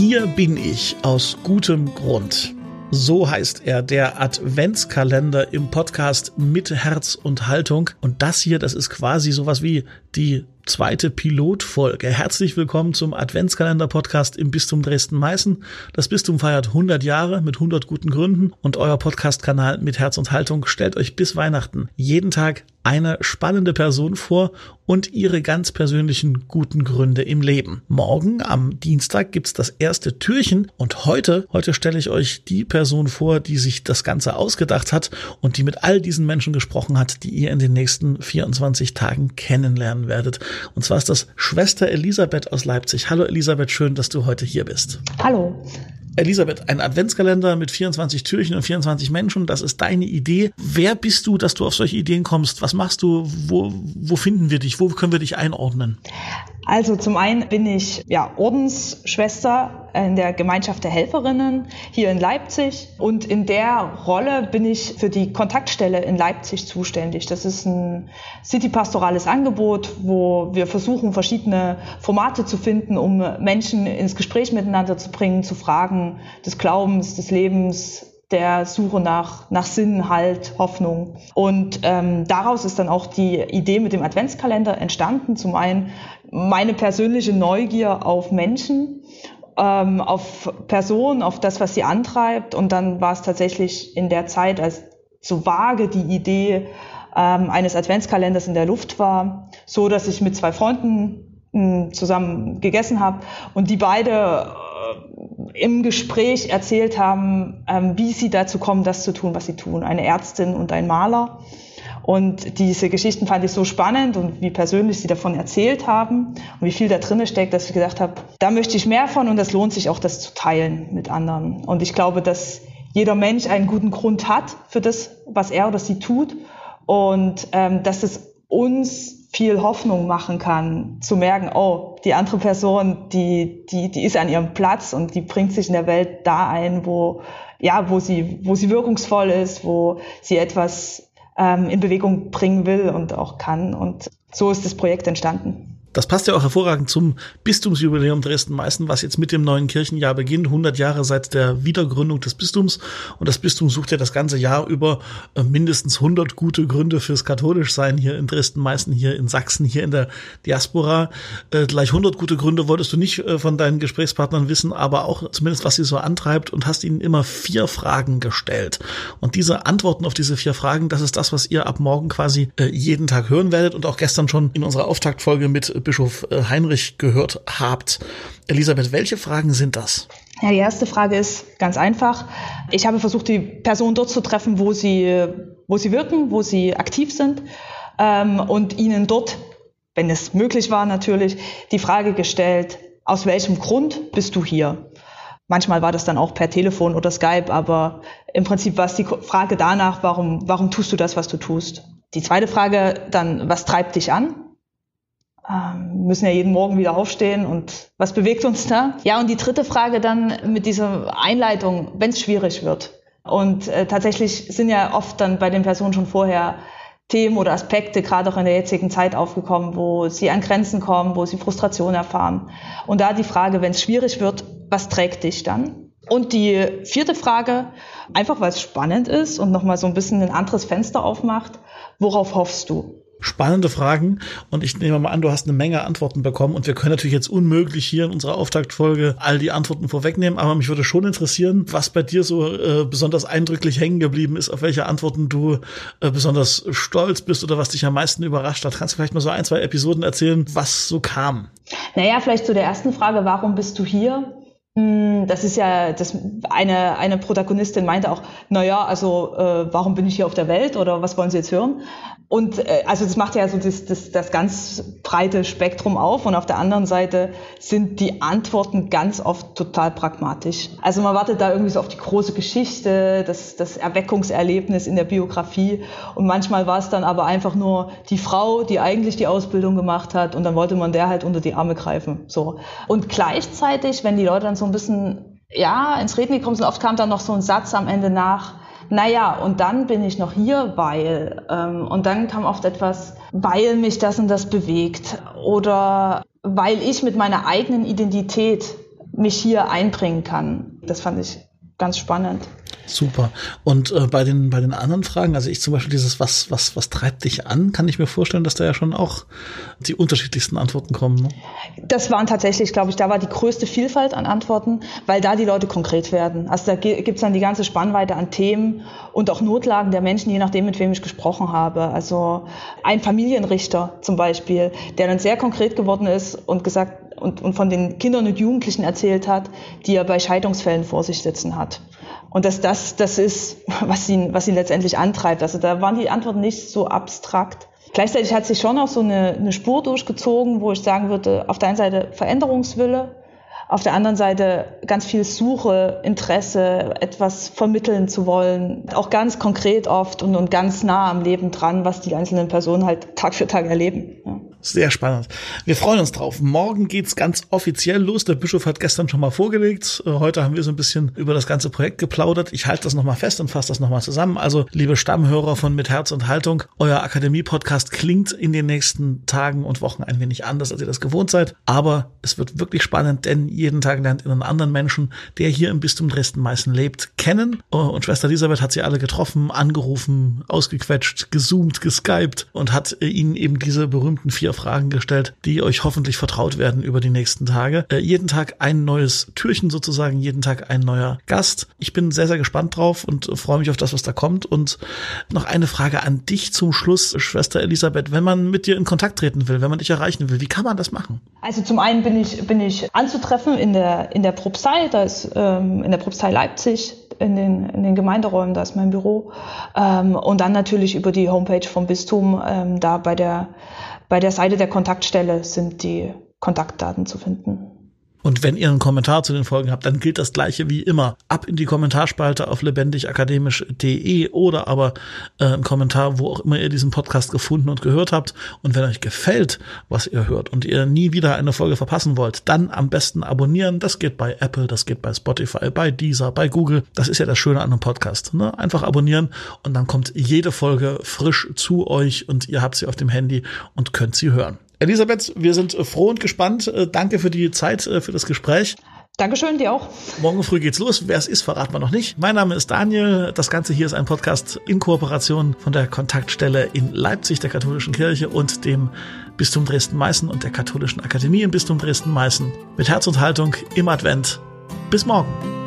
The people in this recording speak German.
Hier bin ich aus gutem Grund. So heißt er, der Adventskalender im Podcast mit Herz und Haltung. Und das hier, das ist quasi sowas wie die zweite Pilotfolge. Herzlich willkommen zum Adventskalender-Podcast im Bistum Dresden-Meißen. Das Bistum feiert 100 Jahre mit 100 guten Gründen und euer Podcast-Kanal mit Herz und Haltung stellt euch bis Weihnachten jeden Tag eine spannende Person vor und ihre ganz persönlichen guten Gründe im Leben. Morgen am Dienstag gibt's das erste Türchen und heute, heute stelle ich euch die Person vor, die sich das Ganze ausgedacht hat und die mit all diesen Menschen gesprochen hat, die ihr in den nächsten 24 Tagen kennenlernen werdet. Und zwar ist das Schwester Elisabeth aus Leipzig. Hallo Elisabeth, schön, dass du heute hier bist. Hallo. Elisabeth, ein Adventskalender mit 24 Türchen und 24 Menschen, das ist deine Idee. Wer bist du, dass du auf solche Ideen kommst? Was machst du? Wo, wo finden wir dich? Wo können wir dich einordnen? Also zum einen bin ich ja Ordensschwester in der Gemeinschaft der Helferinnen hier in Leipzig und in der Rolle bin ich für die Kontaktstelle in Leipzig zuständig. Das ist ein citypastorales Angebot, wo wir versuchen, verschiedene Formate zu finden, um Menschen ins Gespräch miteinander zu bringen, zu Fragen des Glaubens, des Lebens, der Suche nach, nach Sinn, Halt, Hoffnung. Und ähm, daraus ist dann auch die Idee mit dem Adventskalender entstanden. Zum einen meine persönliche Neugier auf Menschen, ähm, auf Personen, auf das, was sie antreibt. Und dann war es tatsächlich in der Zeit, als so vage die Idee ähm, eines Adventskalenders in der Luft war, so dass ich mit zwei Freunden mh, hm, zusammen gegessen habe und die beide äh, im Gespräch erzählt haben, ähm, wie sie dazu kommen, das zu tun, was sie tun. Eine Ärztin und ein Maler. Und diese Geschichten fand ich so spannend und wie persönlich sie davon erzählt haben und wie viel da drin steckt, dass ich gedacht habe, da möchte ich mehr von und das lohnt sich auch, das zu teilen mit anderen. Und ich glaube, dass jeder Mensch einen guten Grund hat für das, was er oder sie tut und ähm, dass es uns viel Hoffnung machen kann, zu merken, oh, die andere Person, die, die, die ist an ihrem Platz und die bringt sich in der Welt da ein, wo, ja, wo sie, wo sie wirkungsvoll ist, wo sie etwas ähm, in Bewegung bringen will und auch kann. Und so ist das Projekt entstanden. Das passt ja auch hervorragend zum Bistumsjubiläum Dresden-Meißen, was jetzt mit dem neuen Kirchenjahr beginnt, 100 Jahre seit der Wiedergründung des Bistums. Und das Bistum sucht ja das ganze Jahr über äh, mindestens 100 gute Gründe fürs Katholischsein hier in Dresden-Meißen, hier in Sachsen, hier in der Diaspora. Äh, gleich 100 gute Gründe wolltest du nicht äh, von deinen Gesprächspartnern wissen, aber auch zumindest, was sie so antreibt und hast ihnen immer vier Fragen gestellt. Und diese Antworten auf diese vier Fragen, das ist das, was ihr ab morgen quasi jeden Tag hören werdet und auch gestern schon in unserer Auftaktfolge mit Bischof äh, Heinrich gehört habt. Elisabeth, welche Fragen sind das? Ja, die erste Frage ist ganz einfach. Ich habe versucht, die Person dort zu treffen, wo sie, wo sie wirken, wo sie aktiv sind ähm, und ihnen dort, wenn es möglich war natürlich, die Frage gestellt, aus welchem Grund bist du hier? Manchmal war das dann auch per Telefon oder Skype, aber im Prinzip war es die Frage danach, warum, warum tust du das, was du tust? Die zweite Frage dann, was treibt dich an? Ähm, müssen ja jeden Morgen wieder aufstehen und was bewegt uns da? Ja, und die dritte Frage dann mit dieser Einleitung, wenn es schwierig wird. Und äh, tatsächlich sind ja oft dann bei den Personen schon vorher Themen oder Aspekte, gerade auch in der jetzigen Zeit aufgekommen, wo sie an Grenzen kommen, wo sie Frustration erfahren. Und da die Frage, wenn es schwierig wird, was trägt dich dann? Und die vierte Frage, einfach weil es spannend ist und nochmal so ein bisschen ein anderes Fenster aufmacht, worauf hoffst du? Spannende Fragen und ich nehme mal an, du hast eine Menge Antworten bekommen und wir können natürlich jetzt unmöglich hier in unserer Auftaktfolge all die Antworten vorwegnehmen, aber mich würde schon interessieren, was bei dir so äh, besonders eindrücklich hängen geblieben ist, auf welche Antworten du äh, besonders stolz bist oder was dich am meisten überrascht hat. Kannst du vielleicht mal so ein, zwei Episoden erzählen, was so kam? Naja, vielleicht zu der ersten Frage, warum bist du hier? Hm, das ist ja, das eine, eine Protagonistin meinte auch, naja, also äh, warum bin ich hier auf der Welt oder was wollen Sie jetzt hören? Und äh, also das macht ja so das, das, das ganz breite Spektrum auf und auf der anderen Seite sind die Antworten ganz oft total pragmatisch. Also man wartet da irgendwie so auf die große Geschichte, das, das Erweckungserlebnis in der Biografie und manchmal war es dann aber einfach nur die Frau, die eigentlich die Ausbildung gemacht hat und dann wollte man der halt unter die Arme greifen. So. Und gleichzeitig, wenn die Leute dann so ein bisschen ja, ins Reden gekommen sind, oft kam dann noch so ein Satz am Ende nach, naja, und dann bin ich noch hier, weil, ähm, und dann kam oft etwas, weil mich das und das bewegt oder weil ich mit meiner eigenen Identität mich hier einbringen kann. Das fand ich ganz spannend. Super. Und äh, bei den bei den anderen Fragen, also ich zum Beispiel dieses was was was treibt dich an, kann ich mir vorstellen, dass da ja schon auch die unterschiedlichsten Antworten kommen. Ne? Das waren tatsächlich, glaube ich, da war die größte Vielfalt an Antworten, weil da die Leute konkret werden. Also da gibt's dann die ganze Spannweite an Themen und auch Notlagen der Menschen, je nachdem, mit wem ich gesprochen habe. Also ein Familienrichter zum Beispiel, der dann sehr konkret geworden ist und gesagt und, und von den Kindern und Jugendlichen erzählt hat, die er bei Scheidungsfällen vor sich sitzen hat. Und dass das das ist, was ihn, was ihn letztendlich antreibt. Also da waren die Antworten nicht so abstrakt. Gleichzeitig hat sich schon auch so eine, eine Spur durchgezogen, wo ich sagen würde, auf der einen Seite Veränderungswille, auf der anderen Seite ganz viel Suche, Interesse, etwas vermitteln zu wollen, auch ganz konkret oft und, und ganz nah am Leben dran, was die einzelnen Personen halt Tag für Tag erleben. Ja. Sehr spannend. Wir freuen uns drauf. Morgen geht's ganz offiziell los. Der Bischof hat gestern schon mal vorgelegt. Äh, heute haben wir so ein bisschen über das ganze Projekt geplaudert. Ich halte das nochmal fest und fasse das nochmal zusammen. Also, liebe Stammhörer von Mit Herz und Haltung, euer Akademie-Podcast klingt in den nächsten Tagen und Wochen ein wenig anders, als ihr das gewohnt seid. Aber es wird wirklich spannend, denn jeden Tag lernt ihr einen anderen Menschen, der hier im Bistum Dresden-Meißen lebt, kennen. Äh, und Schwester Elisabeth hat sie alle getroffen, angerufen, ausgequetscht, gezoomt, geskypt und hat äh, ihnen eben diese berühmten vier Fragen gestellt, die euch hoffentlich vertraut werden über die nächsten Tage. Äh, jeden Tag ein neues Türchen sozusagen, jeden Tag ein neuer Gast. Ich bin sehr, sehr gespannt drauf und freue mich auf das, was da kommt. Und noch eine Frage an dich zum Schluss, Schwester Elisabeth. Wenn man mit dir in Kontakt treten will, wenn man dich erreichen will, wie kann man das machen? Also zum einen bin ich, bin ich anzutreffen in der, in der Propstei, da ist ähm, in der Propstei Leipzig, in den, in den Gemeinderäumen, da ist mein Büro. Ähm, und dann natürlich über die Homepage vom Bistum, ähm, da bei der bei der Seite der Kontaktstelle sind die Kontaktdaten zu finden. Und wenn ihr einen Kommentar zu den Folgen habt, dann gilt das gleiche wie immer. Ab in die Kommentarspalte auf lebendigakademisch.de oder aber äh, ein Kommentar, wo auch immer ihr diesen Podcast gefunden und gehört habt. Und wenn euch gefällt, was ihr hört und ihr nie wieder eine Folge verpassen wollt, dann am besten abonnieren. Das geht bei Apple, das geht bei Spotify, bei Deezer, bei Google. Das ist ja das Schöne an einem Podcast. Ne? Einfach abonnieren und dann kommt jede Folge frisch zu euch und ihr habt sie auf dem Handy und könnt sie hören. Elisabeth, wir sind froh und gespannt. Äh, danke für die Zeit, äh, für das Gespräch. Dankeschön, dir auch. Morgen früh geht's los. Wer es ist, verraten wir noch nicht. Mein Name ist Daniel. Das Ganze hier ist ein Podcast in Kooperation von der Kontaktstelle in Leipzig, der Katholischen Kirche und dem Bistum Dresden-Meißen und der Katholischen Akademie im Bistum Dresden-Meißen. Mit Herz und Haltung im Advent. Bis morgen.